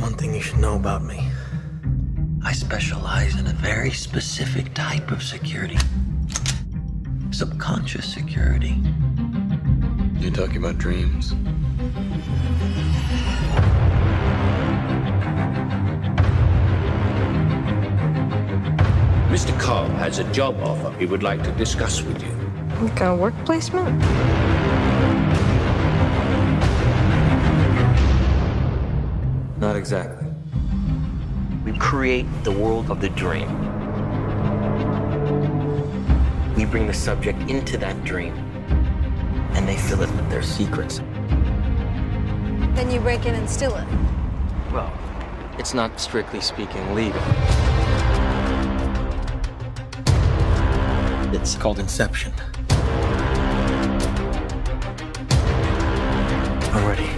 one thing you should know about me. I specialize in a very specific type of security. Subconscious security. You talking about dreams? Mr. Cobb has a job offer he would like to discuss with you. What kind of work placement? Exactly. We create the world of the dream. We bring the subject into that dream, and they fill it with their secrets. Then you break in and steal it. Well, it's not strictly speaking legal. It's called Inception. Already.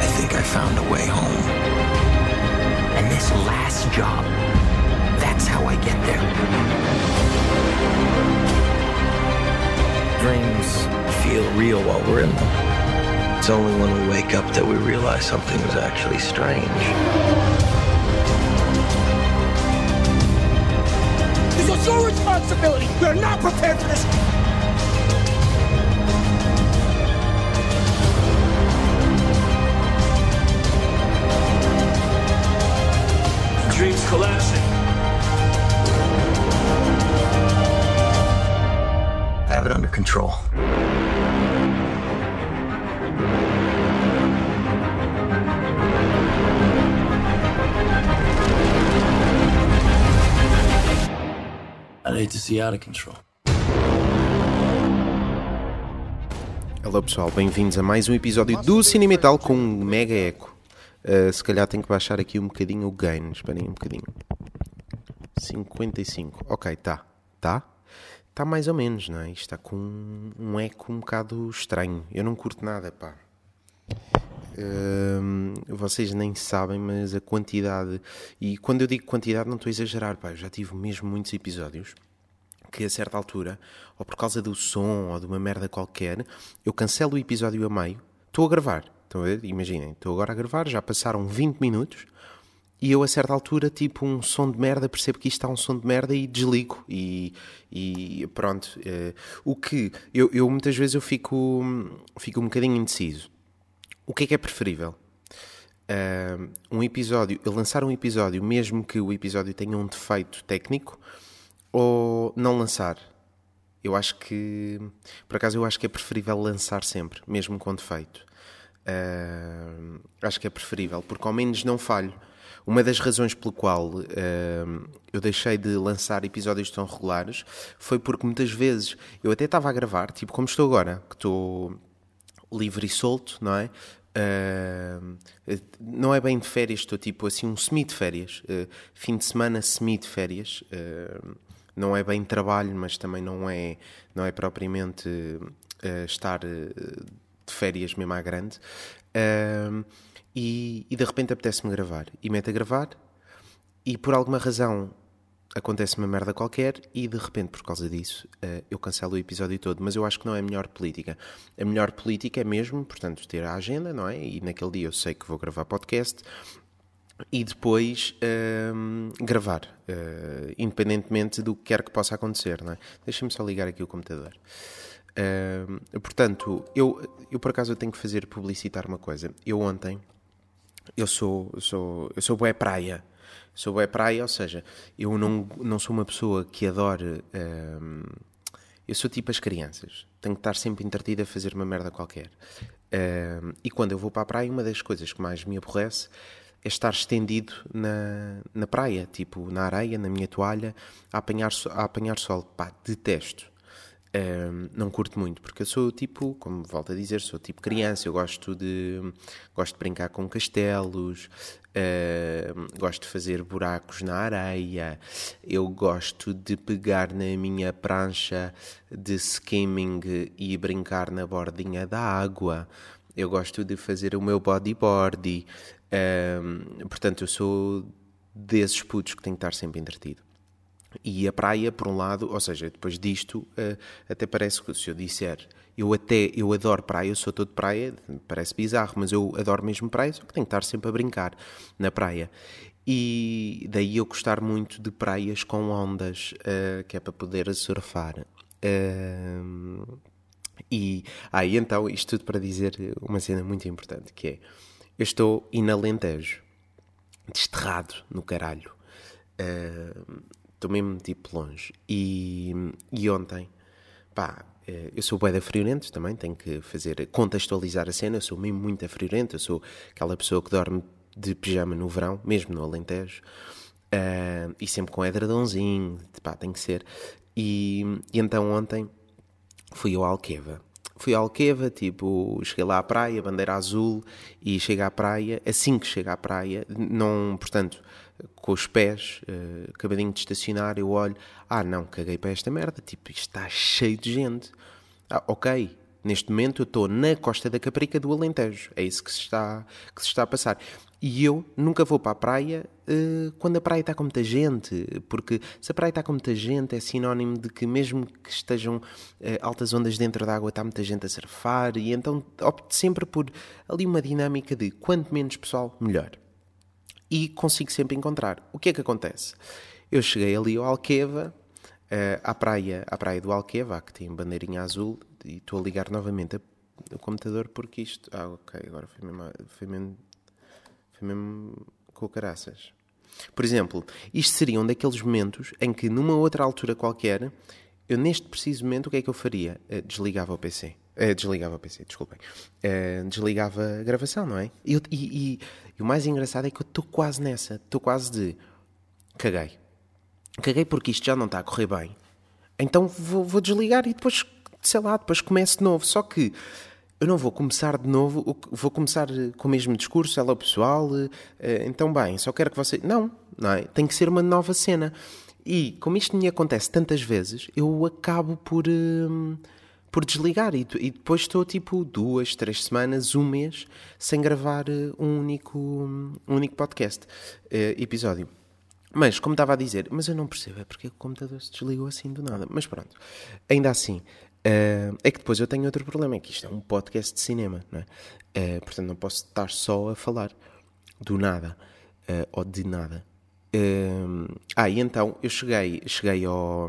I think I found a way home. And this last job, that's how I get there. Dreams feel real while we're in them. It's only when we wake up that we realize something was actually strange. This was your responsibility. We are not prepared for this. Collapsing. I have it under control. I'd hate to see out of control. Olá pessoal, bem-vindos a mais um episódio do Cine Metal com um mega eco. Uh, se calhar tenho que baixar aqui um bocadinho o gain, esperem um bocadinho. 55, ok, tá, tá? Está mais ou menos, não é? Isto está com um, um eco um bocado estranho. Eu não curto nada, pá. Hum, vocês nem sabem, mas a quantidade. E quando eu digo quantidade, não estou a exagerar, pá. Eu já tive mesmo muitos episódios que a certa altura, ou por causa do som ou de uma merda qualquer, eu cancelo o episódio a meio. Estou a gravar. Estão a ver? Imaginem, estou agora a gravar, já passaram 20 minutos e eu a certa altura, tipo um som de merda, percebo que isto está um som de merda e desligo. E, e pronto. eh, o que eu, eu muitas vezes eu fico, fico um bocadinho indeciso. O que é que é preferível? Ah, um episódio, lançar um episódio, mesmo que o episódio tenha um defeito técnico, ou não lançar? Eu acho que, por acaso, eu acho que é preferível lançar sempre, mesmo com defeito. Ah, acho que é preferível, porque ao menos não falho. Uma das razões pelo qual ah, eu deixei de lançar episódios tão regulares foi porque muitas vezes eu até estava a gravar, tipo como estou agora, que estou livre e solto, não é? Uh, não é bem de férias, estou tipo assim um semi de férias, uh, fim de semana semi de férias. Uh, não é bem trabalho, mas também não é, não é propriamente uh, estar uh, de férias mesmo à grande. Uh, e, e de repente apetece-me gravar. E meto a gravar, e por alguma razão acontece uma merda qualquer e de repente por causa disso eh, eu cancelo o episódio todo, mas eu acho que não é a melhor política. A melhor política é mesmo, portanto, ter a agenda, não é? E naquele dia eu sei que vou gravar podcast e depois ehm, gravar, eh, independentemente do que quer que possa acontecer, não é? Deixa-me só ligar aqui o computador. Portanto, eu, eu por acaso tenho que fazer publicitar uma coisa. Eu ontem, eu sou, eu sou, eu sou bué praia. Sou bué praia, ou seja, eu não, não sou uma pessoa que adore. eu sou tipo as crianças. Tenho que estar sempre entretido a fazer uma merda qualquer. E quando eu vou para a praia, uma das coisas que mais me aborrece é estar estendido na, na praia, tipo na areia, na minha toalha, a apanhar, a apanhar sol. Pá, detesto. Um, não curto muito, porque eu sou tipo, como volto a dizer, sou tipo criança, eu gosto de gosto de brincar com castelos, um, gosto de fazer buracos na areia, eu gosto de pegar na minha prancha de skimming e brincar na bordinha da água, eu gosto de fazer o meu bodyboard, um, portanto eu sou desses putos que tenho que estar sempre entretido. E a praia, por um lado, ou seja, depois disto, eh, até parece que se eu disser Eu até, eu adoro praia, eu sou todo praia, parece bizarro, mas eu adoro mesmo praia, só que tenho que estar sempre a brincar na praia. E daí eu gostar muito de praias com ondas, uh, que é para poder surfar. Uh, e aí ah, então, isto tudo para dizer uma cena muito importante, que é, eu estou inalentejo, desterrado no caralho. Uh, estou mesmo tipo longe. E, e ontem, pá, eh, eu sou bué da friorento também, tenho que fazer, contextualizar a cena, eu sou mesmo muito friorento, eu sou aquela pessoa que dorme de pijama no verão, mesmo no Alentejo, uh, e sempre com edredãozinho, pá, tem que ser. E, e então ontem fui ao Alqueva. Fui ao Alqueva, tipo, cheguei lá à praia, bandeira azul, e chego à praia, assim que chego à praia, não, portanto, com os pés, uh, acabadinho de estacionar, eu olho, ah não, caguei para esta merda, tipo, isto está cheio de gente. Ah, ok, neste momento eu estou na costa da Caprica do Alentejo, é isso que se está, que se está a passar. E eu nunca vou para a praia uh, quando a praia está com muita gente, porque se a praia está com muita gente é sinónimo de que mesmo que estejam uh, altas ondas dentro da água está muita gente a surfar e então opto sempre por ali uma dinâmica de quanto menos pessoal, melhor e consigo sempre encontrar. O que é que acontece? Eu cheguei ali ao Alqueva, uh, à, praia, à praia do Alqueva, que tem bandeirinha azul, e estou a ligar novamente o computador porque isto. Ah, ok, agora foi mesmo, foi mesmo, foi mesmo com caraças. Por exemplo, isto seria um daqueles momentos em que, numa outra altura qualquer, eu neste preciso momento, o que é que eu faria? Uh, desligava o PC. Uh, desligava o PC, desculpem. Uh, desligava a gravação, não é? E, e, e o mais engraçado é que eu estou quase nessa. Estou quase de. Caguei. Caguei porque isto já não está a correr bem. Então vou, vou desligar e depois, sei lá, depois começo de novo. Só que eu não vou começar de novo, vou começar com o mesmo discurso, ela pessoal, eh, então bem, só quero que você. Não, não é? Tem que ser uma nova cena. E como isto me acontece tantas vezes, eu acabo por. Por desligar e, e, depois estou tipo duas, três semanas, um mês sem gravar eh, um único, um único podcast uh, episódio. Mas, como estava a dizer, mas eu não percebo, é porque o computador se desligou assim do nada. Mas pronto, ainda assim, uh, é que depois eu tenho outro problema, é que isto é um podcast de cinema, não é? Uh, portanto, não posso estar só a falar do nada, ou de nada. ah, e então, eu cheguei, cheguei ao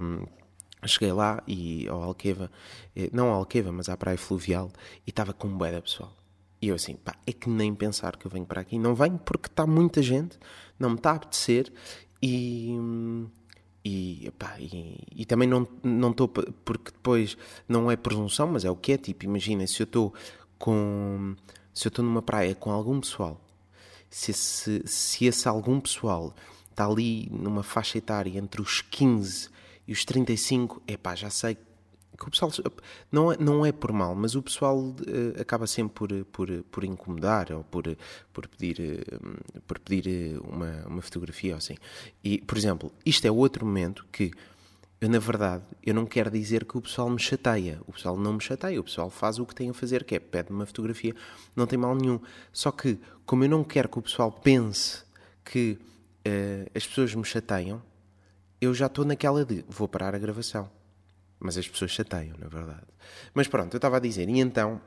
Cheguei lá e ao Alqueva, eh, não ao Alqueva, mas à praia fluvial, e estava com bué pessoal. E eu assim, pá, é que nem pensar que eu venho para aqui. Não venho porque está muita gente, não me está a apetecer e, e, pá, e, e também não estou, porque depois não é presunção, mas é o que é, tipo, imagina, se eu estou com, se eu estou numa praia com algum pessoal, se esse, se esse algum pessoal está ali numa faixa etária entre os 15 e os 35, é pá, já sei que o pessoal não é, não é por mal, mas o pessoal uh, acaba sempre por, por, por incomodar ou por, por pedir, uh, por pedir uh, uma, uma fotografia ou assim. E, por exemplo, isto é outro momento que eu, na verdade, eu não quero dizer que o pessoal me chateia. O pessoal não me chateia, o pessoal faz o que tem a fazer, que é pede uma fotografia, não tem mal nenhum. Só que, como eu não quero que o pessoal pense que as pessoas me chateiam, eu já estou naquela de vou parar a gravação. Mas as pessoas chateiam, na verdade. Mas pronto, eu estava a dizer, e então,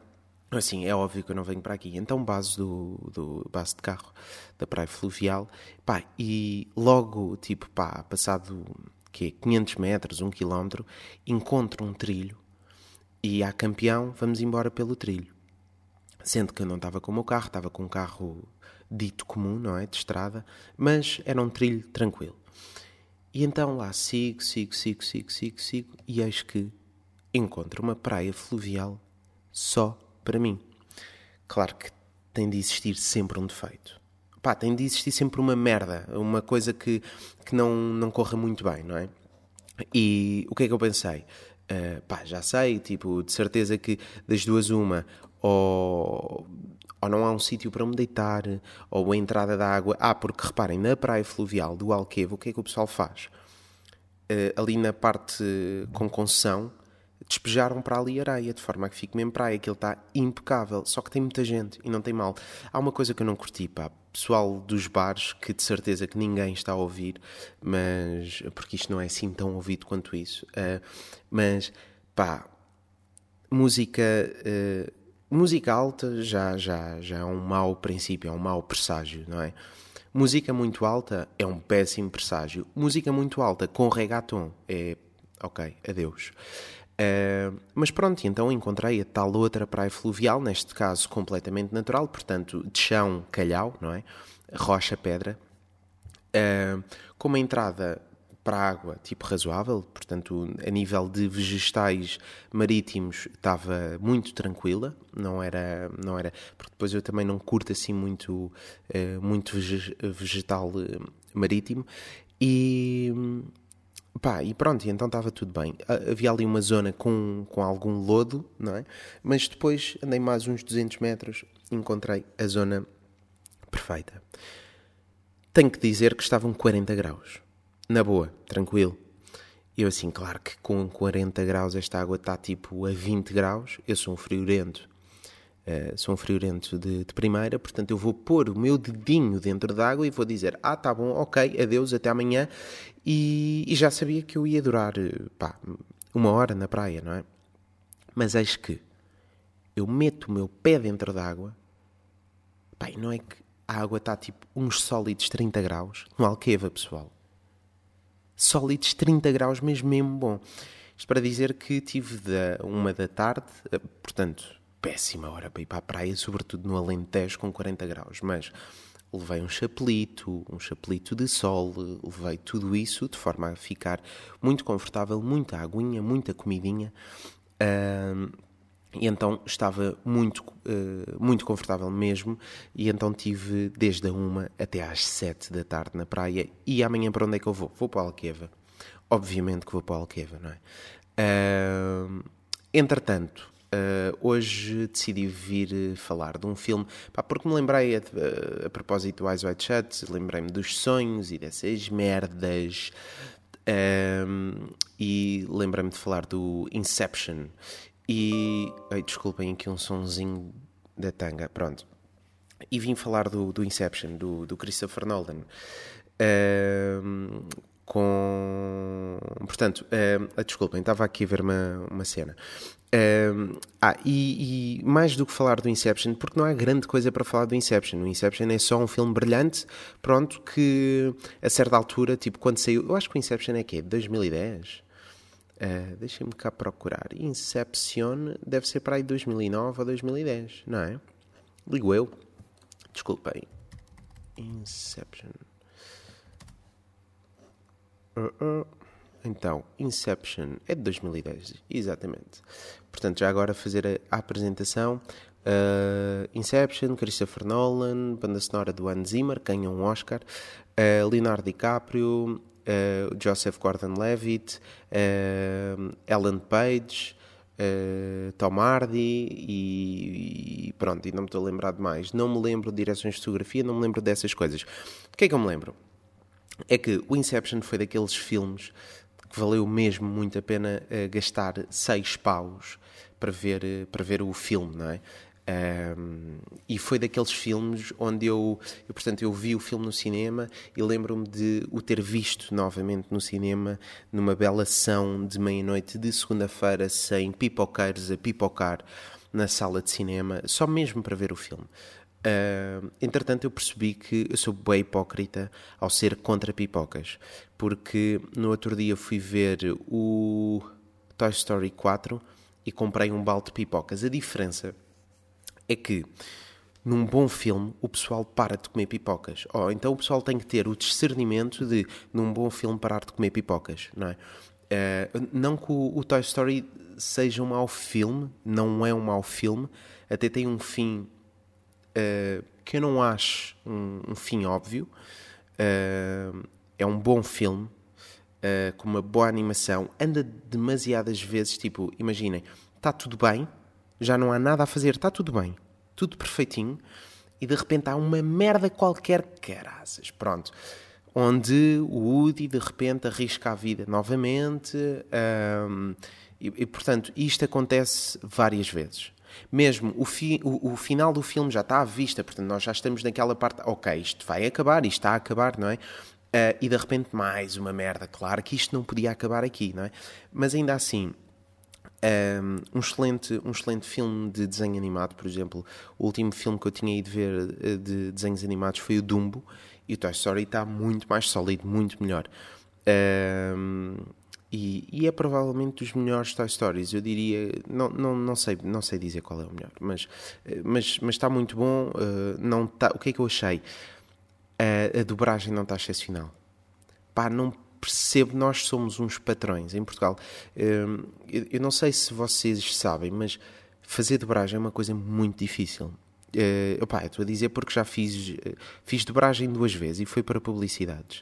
assim, é óbvio que eu não venho para aqui. Então, base do, do base de carro da Praia Fluvial, pá, e logo, tipo, pá, passado que 500 metros, 1 km, encontro um trilho e há campeão, vamos embora pelo trilho. Sendo que eu não estava com o meu carro, estava com um carro dito comum, não é? De estrada, mas era um trilho tranquilo. E então lá sigo, sigo, sigo, sigo, sigo, sigo, e eis que encontro uma praia fluvial só para mim. Claro que tem de existir sempre um defeito. Pá, tem de existir sempre uma merda, uma coisa que, que não, não corra muito bem, não é? E o que é que eu pensei? Uh, pá, já sei, tipo, de certeza que das duas uma, ou ou não há um sítio para me deitar, ou a entrada da água. Ah, porque reparem, na praia fluvial do Alquevo, o que é que o pessoal faz? Uh, ali na parte com concessão, despejaram para ali areia, de forma a que fique mesmo praia, aquilo está impecável, só que tem muita gente e não tem mal. Há uma coisa que eu não curti, pá, pessoal dos bares, que de certeza que ninguém está a ouvir, mas, porque isto não é assim tão ouvido quanto isso, uh, mas, pá, música, uh, música alta já, já, já é um mau princípio, é um mau presságio, não é? Música muito alta é um péssimo presságio. Música muito alta com reggaeton é ok, adeus. Uh, mas pronto, então encontrei a tal outra praia fluvial, neste caso completamente natural, portanto, de chão, calhau, não é? Rocha, pedra, uh, com uma entrada para a água tipo razoável, portanto, a nível de vegetais marítimos estava muito tranquila, não era, não era, porque depois eu também não curto assim muito, uh, muito vegetal marítimo e Pá, e pronto, então estava tudo bem. Havia ali uma zona com, com algum lodo, não é? Mas depois andei mais uns 200 metros encontrei a zona perfeita. Tenho que dizer que estavam 40 graus. Na boa, tranquilo. Eu assim, claro que com 40 graus esta água está tipo a 20 graus. Eu sou um friorento Uh, sou um friorento de, de, primeira, portanto eu vou pôr o meu dedinho dentro d'água e vou dizer: Ah, tá bom, ok, adeus, até amanhã. E, e já sabia que eu ia durar pá, uma hora na praia, não é? Mas eis que eu meto o meu pé dentro d'água, pá, e não é que a água está tipo uns sólidos 30 graus, no Alqueva, pessoal. Sólidos 30 graus, mesmo mesmo bom. Isto para dizer que tive da uma da tarde, eh, portanto péssima hora para ir para a praia, sobretudo no Alentejo com 40 graus, mas levei um chapelito, um chapelito de sol, levei tudo isso de forma a ficar muito confortável, muita aguinha, muita comidinha. Uh, e então estava muito, uh, muito confortável mesmo. E então tive desde a uma até às sete da tarde na praia. E amanhã para onde é que eu vou? Vou para a Alqueva. Obviamente que vou para a Alqueva, não é? Uh, entretanto, Uh, hoje decidi vir eh, falar de um filme, pá, porque me lembrei, a, a, a propósito do Eyes Wide Shut, lembrei-me dos sonhos e dessas merdas, e lembrei-me de falar do Inception. E. Ai, desculpem aqui um sonzinho da tanga, pronto. E vim falar do, do Inception, do, do Christopher Nolan. Um, com. Portanto, uh, desculpem, estava aqui a ver uma, uma cena. Uh, ah, e, e, mais do que falar do Inception, porque não há grande coisa para falar do Inception. O Inception é só um filme brilhante, pronto, que a certa altura, tipo quando saiu. Eu acho que o Inception é que 2010? Uh, Deixem-me cá procurar. Inception deve ser para aí 2009 ou 2010, não é? Ligo eu. Desculpem. Inception. Uh -uh. Então, Inception é de 2010, exatamente. Portanto, já agora fazer a, a apresentação. Uh, Inception, Christopher Nolan, banda sonora do Hans Zimmer, ganha um Oscar. Uh, Leonardo DiCaprio, uh, Joseph Gordon-Levitt, Ellen Page, Tom Hardy e, e, pronto, e não me estou a lembrar de mais. Não me lembro de direções de fotografia, não me lembro dessas coisas. O que é que eu me lembro? É que o Inception foi daqueles filmes que valeu mesmo muito a pena uh, gastar seis paus para ver, uh, para ver o filme, não é? Um, e foi daqueles filmes onde eu, eu, portanto, eu vi o filme no cinema e lembro-me de o ter visto novamente no cinema numa bela sessão de meia-noite de segunda-feira, sem pipoqueiros a pipocar na sala de cinema, só mesmo para ver o filme. Uh, entretanto, eu percebi que eu sou bem hipócrita ao ser contra pipocas, porque no outro dia fui ver o Toy Story 4 e comprei um balde de pipocas. A diferença é que num bom filme o pessoal para de comer pipocas. Oh, então o pessoal tem que ter o discernimento de, num bom filme, parar de comer pipocas, não é? Uh, não que o, o Toy Story seja um mau filme, não é um mau filme, até tem um fim uh, que eu não acho um, um fim óbvio. Uh, é um bom filme, com uma boa animação. Anda demasiadas vezes, tipo, imaginem, está tudo bem, já não há nada a fazer, está tudo bem, tudo perfeitinho, e de repente há uma merda qualquer, caraças, pronto. Onde o Woody de repente arrisca a vida novamente, um, e, e portanto isto acontece várias vezes. Mesmo o, fi, o, o, final do filme já está à vista, portanto, nós já estamos naquela parte, ok, isto vai acabar, isto está a acabar, não é? Uh, e de repente mais uma merda, claro que isto não podia acabar aqui, não é? Mas ainda assim, Um, excelente, um excelente filme de desenho animado, por exemplo. O último filme que eu tinha ido ver eh, de desenhos animados foi o Dumbo. E o Toy Story está muito mais sólido, muito melhor. Um, e, e, é provavelmente dos melhores Toy Stories. Eu diria, não, não, não, sei, não sei dizer qual é o melhor, mas, eh, mas, mas está muito bom. Uh, não tá, o que é que eu achei? Uh, a dobragem não está excepcional. Pá, não percebo, nós somos uns patrões em Portugal. Uh, eu, não sei se vocês sabem, mas fazer dobragem é uma coisa muito difícil. Uh, opa, estou a dizer porque já fiz, fiz dobragem duas vezes e foi para publicidades.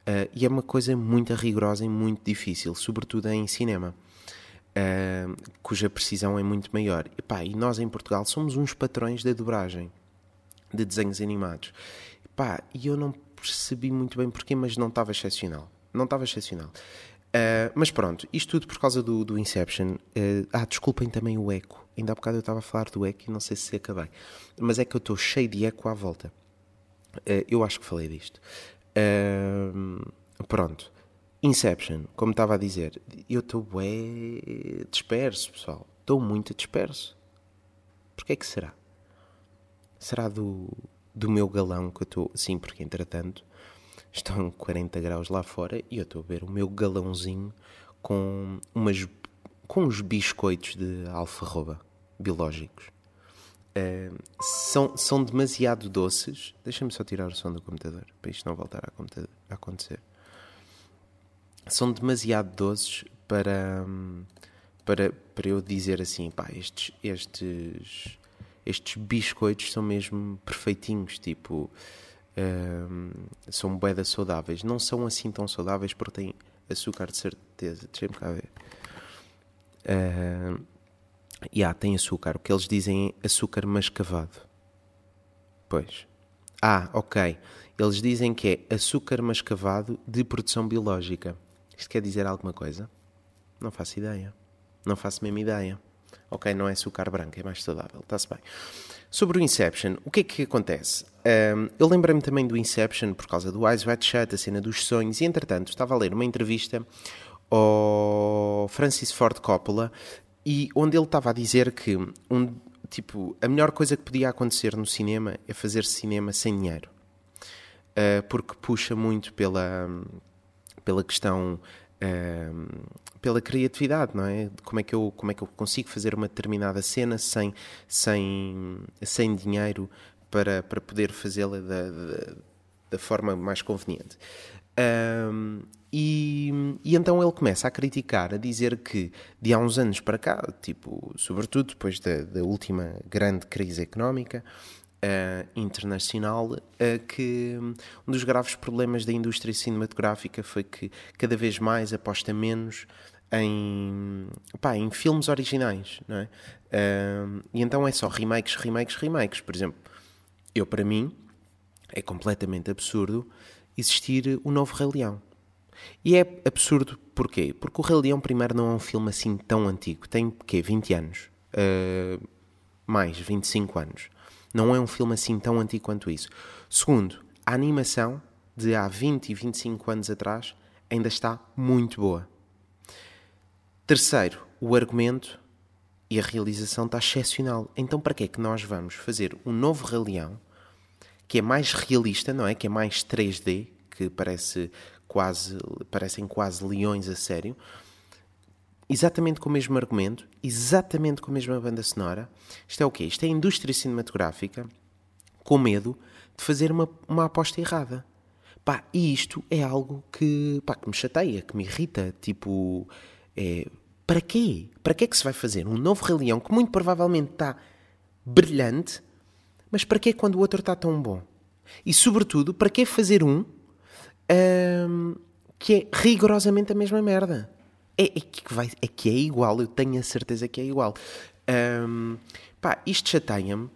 Uh, e é uma coisa muito rigorosa e muito difícil, sobretudo em cinema, uh, cuja precisão é muito maior. E, e nós em Portugal somos uns patrões da dobragem de desenhos animados. E, e eu não percebi muito bem porquê, mas não estava excepcional. Não estava excepcional. Uh, mas pronto, isto tudo por causa do, do Inception. ah, desculpem também o eco. Ainda há bocado eu estava a falar do eco e não sei se acabei. Mas é que eu estou cheio de eco à volta. eu acho que falei disto. Uh, pronto. Inception, como estava a dizer, eu estou bem disperso, pessoal. Estou muito disperso. Porquê é que será? Será do, do meu galão que eu estou. Sim, porque entretanto estão 40 graus lá fora e eu estou a ver o meu galãozinho com, umas, com uns biscoitos de alfarroba biológicos. Uh, são, são demasiado doces. Deixa-me só tirar o som do computador para isto não voltar a, a acontecer. São demasiado doces para, para, para eu dizer assim, pá, estes, estes, estes biscoitos são mesmo perfeitinhos, tipo, uh, são boedas saudáveis. Não são assim tão saudáveis porque têm açúcar de certeza. Deixa-me cá ver. Uh, Yeah, tem açúcar. O que eles dizem é açúcar mascavado. Pois. Ah, ok. Eles dizem que é açúcar mascavado de produção biológica. Isto quer dizer alguma coisa? Não faço ideia. Não faço mesmo ideia. Ok, não é açúcar branco, é mais saudável. Está-se bem. Sobre o Inception, o que é que acontece? Um, eu lembrei-me também do Inception por causa do Eyes Wide Shut, a cena dos sonhos, e entretanto estava a ler uma entrevista ao Francis Ford Coppola e onde ele estava a dizer que um, tipo, a melhor coisa que podia acontecer no cinema é fazer cinema sem dinheiro. Uh, porque puxa muito pela, pela questão, uh, pela criatividade, não é? Como é, que eu, como é que eu consigo fazer uma determinada cena sem, sem, sem dinheiro para, para poder fazê-la da, da, da, forma mais conveniente. Um, e, e, então ele começa a criticar, a dizer que de há uns anos para cá, tipo, sobretudo depois da, da última grande crise económica uh, internacional, uh, que um dos graves problemas da indústria cinematográfica foi que cada vez mais aposta menos em, pá, em filmes originais, não é? Uh, e então é só remakes, remakes, remakes. Por exemplo, eu para mim é completamente absurdo existir o novo Rei Leão e é absurdo porquê? Porque o Rei Leão, primeiro, não é um filme assim tão antigo. Tem, quê? 20 anos? Uh, mais, 25 anos. Não é um filme assim tão antigo quanto isso. Segundo, a animação de há 20 e 25 anos atrás ainda está muito boa. Terceiro, o argumento e a realização está excepcional. Então, para que é que nós vamos fazer um novo Rei Leão que é mais realista, não é? Que é mais 3D, que parece quase, parecem quase leões a sério, exatamente com o mesmo argumento, exatamente com a mesma banda sonora. Isto é o quê? Isto é a indústria cinematográfica com medo de fazer uma, uma aposta errada. Pá, e isto é algo que, pá, que me chateia, que me irrita. Tipo, é, para quê? Para que é que se vai fazer um novo Rei Leão que muito provavelmente está brilhante, mas para que quando o outro está tão bom? E sobretudo, para que fazer um um, que é rigorosamente a mesma merda. É, é, que vai, é que é igual, eu tenho a certeza que é igual. Um, pá, isto chateia-me,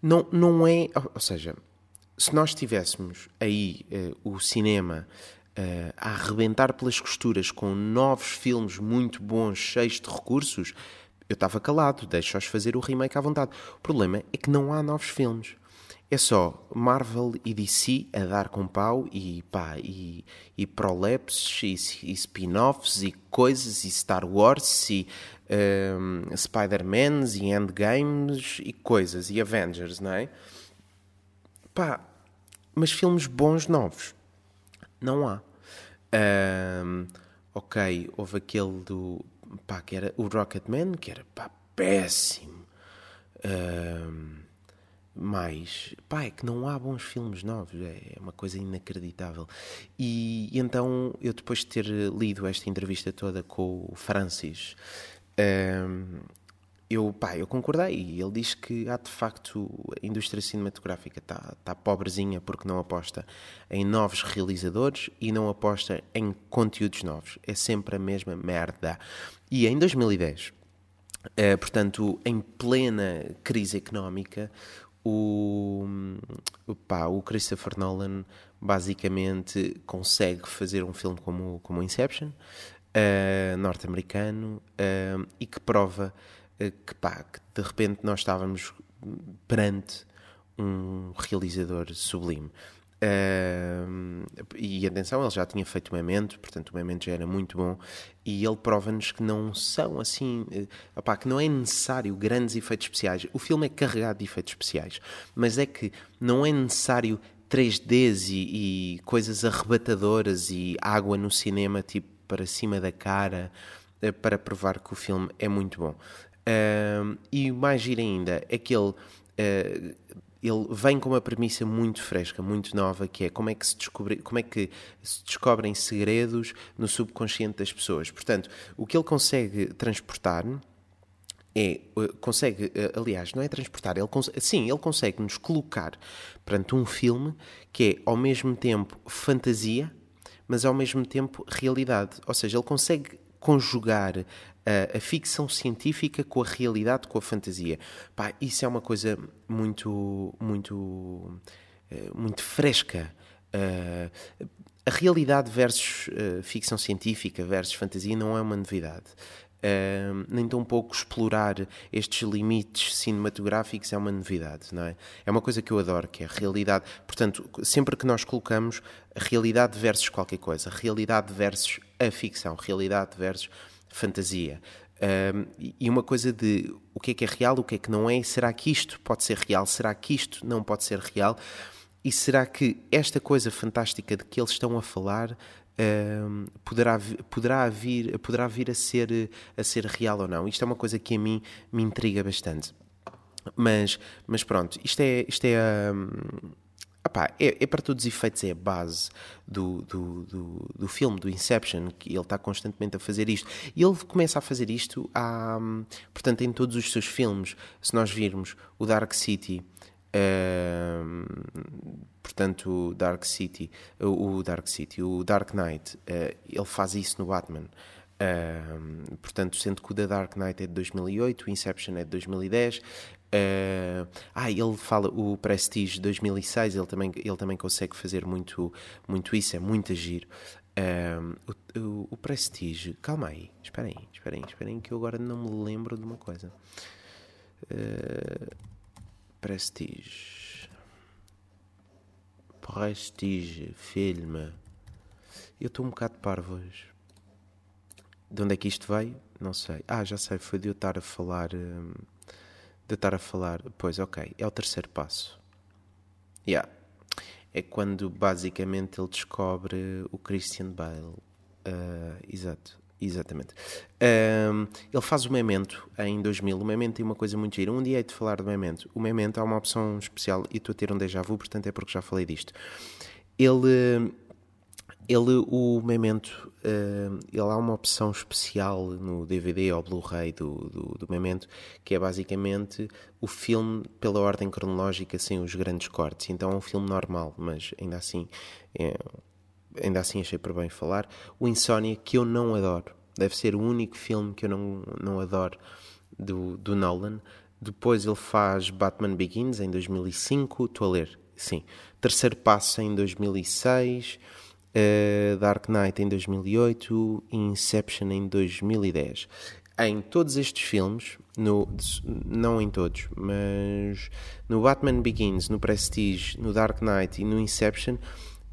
não, não é. Ou seja, se nós tivéssemos aí uh, o cinema uh, a arrebentar pelas costuras com novos filmes muito bons, cheios de recursos, eu estava calado, deixa-os fazer o remake à vontade. O problema é que não há novos filmes. É só Marvel e DC a dar com pau e pá, e, e prolepses e, e spin-offs e coisas e Star Wars e um, Spider-Mans e Endgames e coisas e Avengers, não é? Pá, mas filmes bons novos não há. Um, ok, houve aquele do pá, que era o Rocketman, que era pá, péssimo. Um, mais, pá, é que não há bons filmes novos, é uma coisa inacreditável. E, e então, eu depois de ter lido esta entrevista toda com o Francis, um, eu, pá, eu concordei. E ele diz que há de facto a indústria cinematográfica está tá pobrezinha porque não aposta em novos realizadores e não aposta em conteúdos novos. É sempre a mesma merda. E em 2010, Uh, portanto, em plena crise económica, o, pá, o Christopher Nolan basicamente consegue fazer um filme como, como Inception, uh, norte-americano, uh, e que prova uh, que, pá, que de repente nós estávamos perante um realizador sublime. Uh, e atenção, ele já tinha feito o Memento, portanto o Memento já era muito bom, e ele prova-nos que não são assim, uh, opá, que não é necessário grandes efeitos especiais. O filme é carregado de efeitos especiais, mas é que não é necessário 3Ds e, e coisas arrebatadoras e água no cinema, tipo para cima da cara, uh, para provar que o filme é muito bom. e mais giro ainda é que ele ele vem com uma premissa muito fresca, muito nova, que é como é que se, descobre, como é que se descobrem segredos no subconsciente das pessoas. Portanto, o que ele consegue transportar é, eh, consegue, eh, aliás, não é transportar, ele sim, ele consegue nos colocar perante um filme que é ao mesmo tempo fantasia, mas ao mesmo tempo realidade. Ou seja, ele consegue conjugar a, a, ficção científica com a realidade, com a fantasia. Pá, isso é uma coisa muito, muito, eh, muito fresca. Uh, a realidade versus uh, ficção científica versus fantasia não é uma novidade. Uh, nem tão pouco explorar estes limites cinematográficos é uma novidade, não é? É uma coisa que eu adoro, que é a realidade. Portanto, sempre que nós colocamos realidade versus qualquer coisa, realidade versus a ficção, realidade versus fantasia. Um, e uma coisa de o que é que é real, o que é que não é, será que isto pode ser real, será que isto não pode ser real, e será que esta coisa fantástica de que eles estão a falar um, poderá, poderá, vir, poderá vir a ser, a ser real ou não? Isto é uma coisa que a mim me intriga bastante. Mas, mas pronto, isto é, isto é um, É, é, para todos os efeitos, é a base do, do, do, do, filme, do Inception, que ele está constantemente a fazer isto. E ele começa a fazer isto, há, portanto, em todos os seus filmes. Se nós virmos o Dark City, uh, portanto, Dark City, o, o, Dark City, o Dark Knight, uh, ele faz isso no Batman. Uh, portanto, sendo que o The Dark Knight é de 2008, o Inception é de 2010, Uh, ah, ele fala o Prestige 2006, ele também, ele também consegue fazer muito, muito isso, é muito agir. O, o, Prestige, calma aí, esperem, esperem, esperem que eu agora não me lembro de uma coisa. Uh, Prestige, Prestige, filme. Eu estou um bocado parvo hoje. De onde é que isto veio? Não sei. Ah, já sei, foi de eu estar a falar. Uh, de estar a falar, pois ok, é o terceiro passo. Yeah. É quando basicamente ele descobre o Christian Bale. Uh, exato, exatamente. Um, ele faz o Memento em 2000. O Memento tem uma coisa muito gira. Um dia hei de falar do Memento. O Memento há uma opção especial e estou a ter um déjà vu, portanto é porque já falei disto. Ele ele, o Memento, uh, ele há uma opção especial no DVD ou Blu-ray do, do, do, Memento, que é basicamente o filme pela ordem cronológica, sem os grandes cortes. Então é um filme normal, mas ainda assim, é, ainda assim achei por bem falar. O Insónia, que eu não adoro, deve ser o único filme que eu não, não adoro do, do Nolan. Depois ele faz Batman Begins em 2005, estou a ler, sim. Terceiro Passo em 2006 uh, Dark Knight em 2008 e Inception em 2010. em todos estes filmes, no, não em todos, mas no Batman Begins, no Prestige, no Dark Knight e no Inception,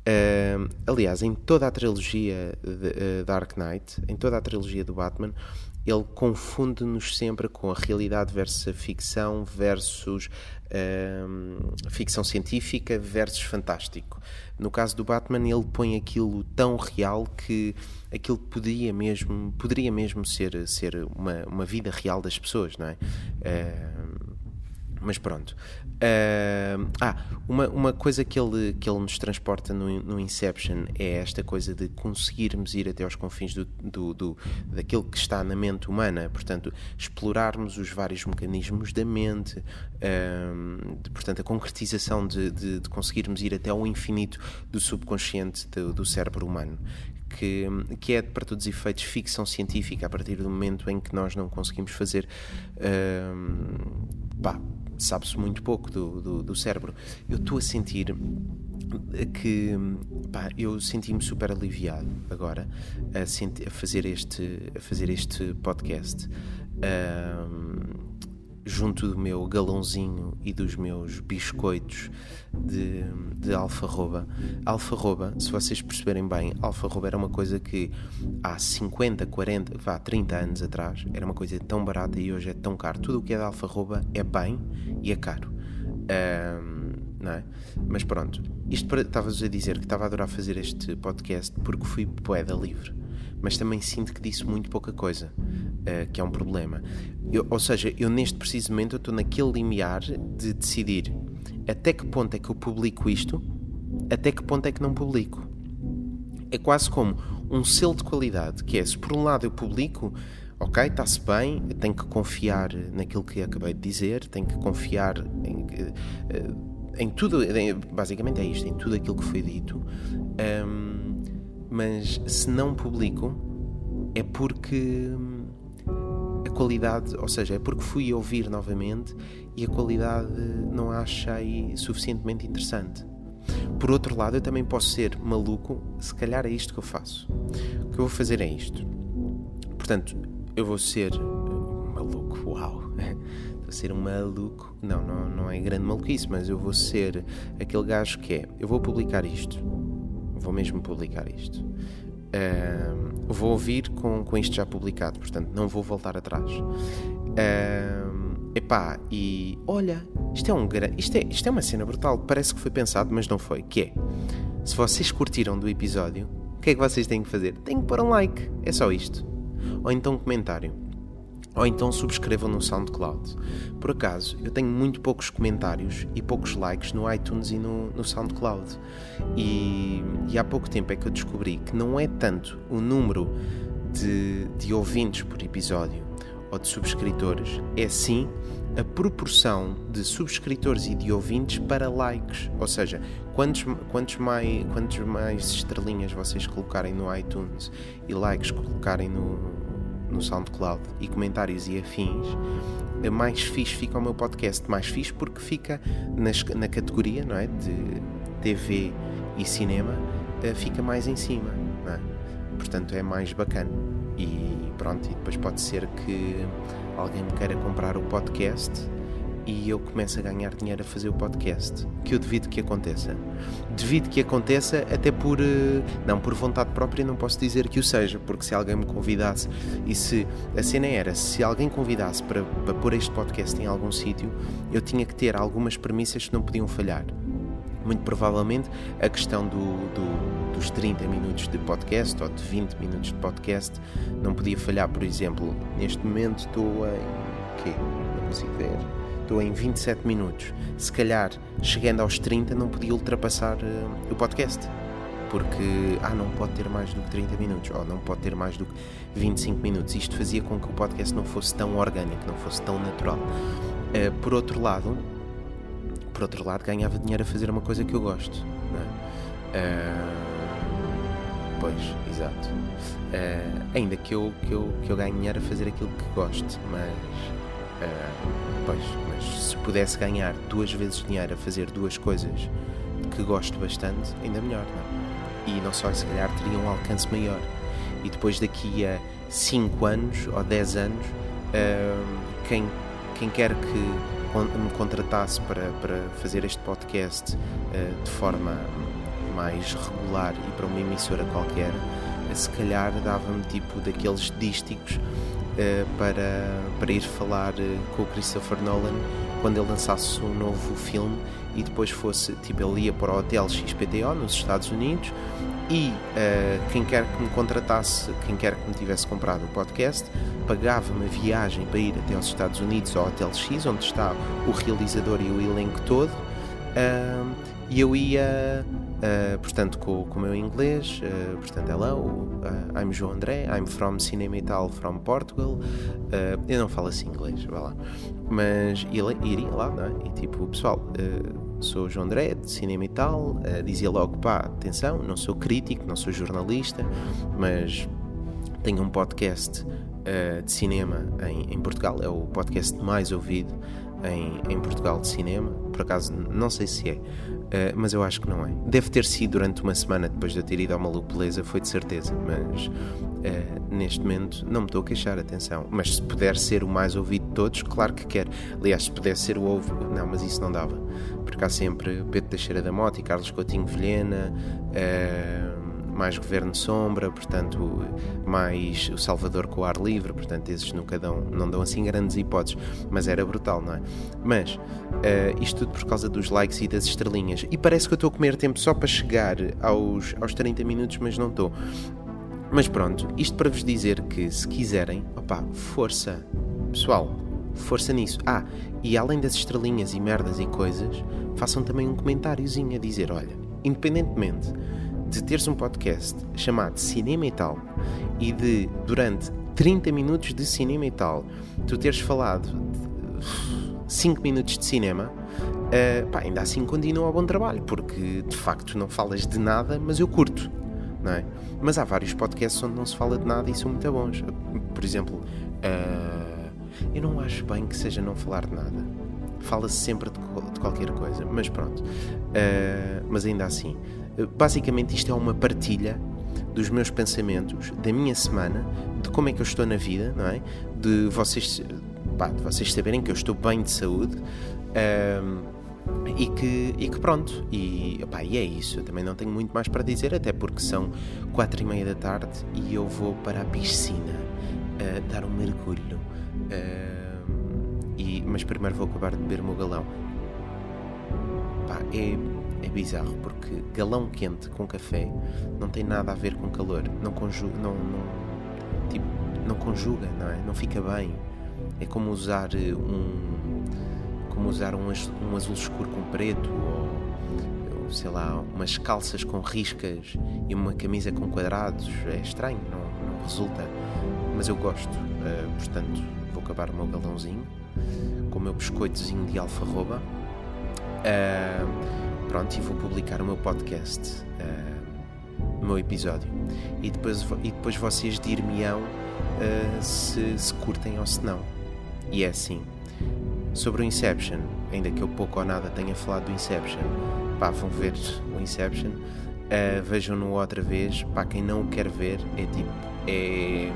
Uh, aliás, em toda a trilogia de uh, Dark Knight, em toda a trilogia do Batman, ele confunde-nos sempre com a realidade versus a ficção versus uh, ficção científica versus fantástico. No caso do Batman, ele põe aquilo tão real que aquilo poderia mesmo, poderia mesmo ser, ser uma, uma vida real das pessoas, não é? mas pronto. Uh, ah, uma, uma coisa que ele, que ele nos transporta no, no Inception é esta coisa de conseguirmos ir até aos confins do, do, do, daquilo que está na mente humana, portanto, explorarmos os vários mecanismos da mente, uh, de, portanto, a concretização de, de, de, conseguirmos ir até ao infinito do subconsciente do, do cérebro humano. Que, que, é, para todos os efeitos, ficção científica a partir do momento em que nós não conseguimos fazer. Uh, pá, sabe-se muito pouco do, do, do cérebro. Eu estou a sentir que pá, eu senti-me super aliviado agora a, senti a, fazer este a fazer este podcast um, junto do meu galãozinho e dos meus biscoitos de, de alfarroba. Alfarroba, se vocês perceberem bem, alfarroba era uma coisa que há 50, 40, vá, 30 anos atrás era uma coisa tão barata e hoje é tão caro. Tudo o que é de alfarroba é bem e é caro. Um, não é? Mas pronto, isto estava-vos a dizer que estava a adorar fazer este podcast porque fui poeda livre mas também sinto que disse muito pouca coisa, uh, que é um problema. Eu, ou seja, eu neste preciso momento estou naquele limiar de decidir até que ponto é que eu publico isto, até que ponto é que não publico. É quase como um selo de qualidade, que é se por um lado eu publico, ok, está-se bem, tenho que confiar naquilo que acabei de dizer, tenho que confiar em, eh, em tudo, basicamente é isto, em tudo aquilo que foi dito. Um, mas se não publico é porque hum, a qualidade, ou seja, é porque fui ouvir novamente e a qualidade não a achei suficientemente interessante. Por outro lado, eu também posso ser maluco, se calhar é isto que eu faço. O que eu vou fazer é isto. Portanto, eu vou ser maluco, uau! Vou ser um maluco. Não, não, não é grande maluquice, mas eu vou ser aquele gajo que é: eu vou publicar isto vou mesmo publicar isto. Vou ouvir com, com isto já publicado, portanto não vou voltar atrás. Uh, epá, e olha, isto é, um, isto, é, isto é uma cena brutal, parece que foi pensado, mas não foi. Que é, se vocês curtiram do episódio, o que é que vocês têm que fazer? Têm que pôr um like, é só isto. Ou então um comentário ou então subscrevam no SoundCloud. Por acaso, eu tenho muito poucos comentários e poucos likes no iTunes e no, no SoundCloud. E, e, há pouco tempo é que eu descobri que não é tanto o número de, de ouvintes por episódio ou de subscritores, é sim a proporção de subscritores e de ouvintes para likes. Ou seja, quantos, quantos, mais, quantos mais estrelinhas vocês colocarem no iTunes e likes colocarem no, no SoundCloud e comentários e afins, mais fixe fica o meu podcast. Mais fixe porque fica nas, na categoria não é, de TV e cinema, eh, fica mais em cima. É? Portanto, é mais bacana. E pronto, e depois pode ser que alguém me queira comprar o podcast e eu começo a ganhar dinheiro a fazer o podcast. Que eu devido que aconteça. Devido que aconteça, até por. Eh, não, por vontade própria, não posso dizer que o seja, porque se alguém me convidasse e se. A cena era, se alguém convidasse para, para pôr este podcast em algum sítio, eu tinha que ter algumas premissas que não podiam falhar. Muito provavelmente a questão do, do, dos 30 minutos de podcast ou de 20 minutos de podcast não podia falhar, por exemplo. Neste momento estou em. quê? Não consigo ver estou em 27 minutos. Se calhar, chegando aos 30, não podia ultrapassar uh, o podcast. Porque, ah, não pode ter mais do que 30 minutos, ou não pode ter mais do que 25 minutos. Isto fazia com que o podcast não fosse tão orgânico, não fosse tão natural. Uh, por outro lado, por outro lado, ganhava dinheiro a fazer uma coisa que eu gosto. É? Uh, pois, exato. Uh, ainda que eu, que, eu, que eu ganhe dinheiro a fazer aquilo que gosto, mas Uh, pois, mas se pudesse ganhar duas vezes dinheiro a fazer duas coisas que gosto bastante, ainda melhor, não? É? E não só, se calhar teria um alcance maior. e depois daqui a 5 anos ou 10 anos, uh, quem, quem quer que me contratasse para, para fazer este podcast uh, de forma mais regular e para uma emissora qualquer, se calhar dava-me tipo daqueles dísticos para, para ir falar uh, com o Christopher Nolan quando ele lançasse um novo filme e depois fosse, tipo, ele ia para o Hotel XPTO nos Estados Unidos e uh, quem quer que me contratasse, quem quer que me tivesse comprado o podcast, pagava-me a viagem para ir até aos Estados Unidos ao Hotel X, onde está o realizador e o elenco todo, uh, e eu ia Uh, portanto, com, com o meu inglês, uh, portanto, hello, uh, I'm João André, I'm from Cinemital from Portugal. eu não falo assim inglês, vá lá. Mas ele, iria lá, não é? E tipo, pessoal, sou João André, de Cinemital. dizia logo, pá, atenção, não sou crítico, não sou jornalista, mas tenho um podcast de cinema em, em Portugal, é o podcast mais ouvido em, em Portugal de cinema. Por acaso, não sei se é Uh, mas eu acho que não é. Deve ter sido durante uma semana depois de eu ter ido ao Maluco Beleza, foi de certeza, mas uh, neste momento não me estou a queixar, atenção. Mas se puder ser o mais ouvido de todos, claro que quer. Aliás, se pudesse ser o ovo, não, mas isso não dava. Porque há sempre Pedro Teixeira da Mota e Carlos Coutinho Vilhena. Uh, mais Governo Sombra, portanto, mais o Salvador com o ar livre, portanto, esses nunca dão, não dão assim grandes hipóteses, mas era brutal, não é? Mas uh, isto tudo por causa dos likes e das estrelinhas. E parece que eu estou a comer tempo só para chegar aos, aos 30 minutos, mas não estou. Mas pronto, isto para vos dizer que se quiserem, opá, força, pessoal, força nisso. Ah, e além das estrelinhas e merdas e coisas, façam também um comentáriozinho a dizer: olha, independentemente de teres um podcast chamado Cinema e Tal e de, durante 30 minutos de cinema e tal, tu teres falado 5 minutos de cinema, uh, pá, ainda assim continua um bom trabalho, porque de facto não falas de nada, mas eu curto, não é? Mas há vários podcasts onde não se fala de nada e são muito bons. Por exemplo, uh, eu não acho bem que seja não falar de nada. Fala-se sempre de, de, qualquer coisa, mas pronto. Uh, mas ainda assim, Basicamente, isto é uma partilha dos meus pensamentos, da minha semana, de como é que eu estou na vida, não é? De vocês, pá, de vocês saberem que eu estou bem de saúde. Um, e que, e que pronto, e, opá, e é isso. Eu também não tenho muito mais para dizer, até porque são quatro e meia da tarde e eu vou para a piscina uh, dar um mergulho. Uh, e, mas primeiro vou acabar de beber o meu galão. Pá, é é bizarro porque galão quente com café não tem nada a ver com calor, não conjuga, não, não, tipo, não conjuga, não é? Não fica bem. É como usar eh, um como usar um, um azul escuro com preto ou, sei lá, umas calças com riscas e uma camisa com quadrados. É estranho, não, não resulta. Mas eu gosto, uh, portanto, vou acabar o meu galãozinho com o meu biscoitozinho de alfarroba. Uh, Pronto, e vou publicar o meu podcast, uh, o meu episódio. E depois, e depois vocês dir-me-ão uh, se, se curtem ou se não. E é assim. Sobre o Inception, ainda que eu pouco ou nada tenha falado do Inception, pá, vão ver o Inception, uh, vejam-no outra vez. Para quem não o quer ver, é tipo. É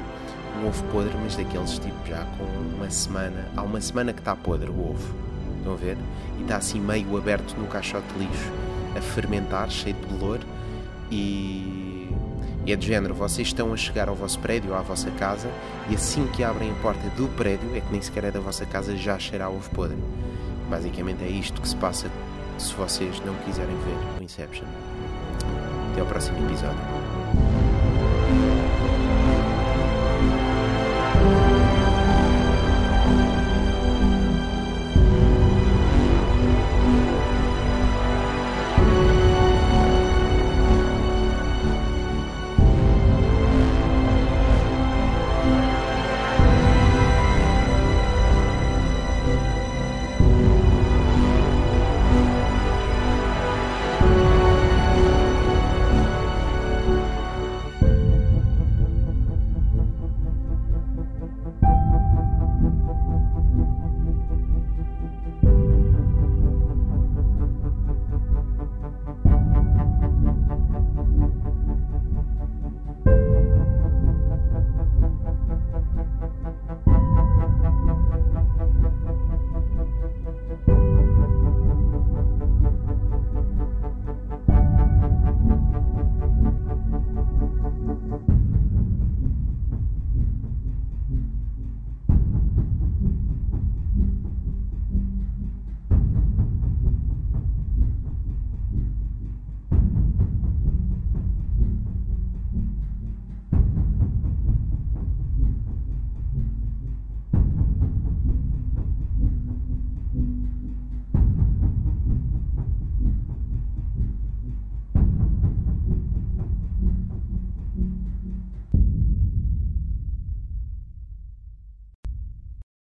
um ovo podre, mas daqueles tipo já com uma semana. Há uma semana que está podre o ovo Estão a ver? E está assim meio aberto no caixote de lixo, a fermentar, cheio de bolor. E, e é de género: vocês estão a chegar ao vosso prédio, à vossa casa, e assim que abrem a porta do prédio, é que nem sequer é da vossa casa, já cheira a ovo podre. Basicamente é isto que se passa se vocês não quiserem ver o Inception. Até ao próximo episódio.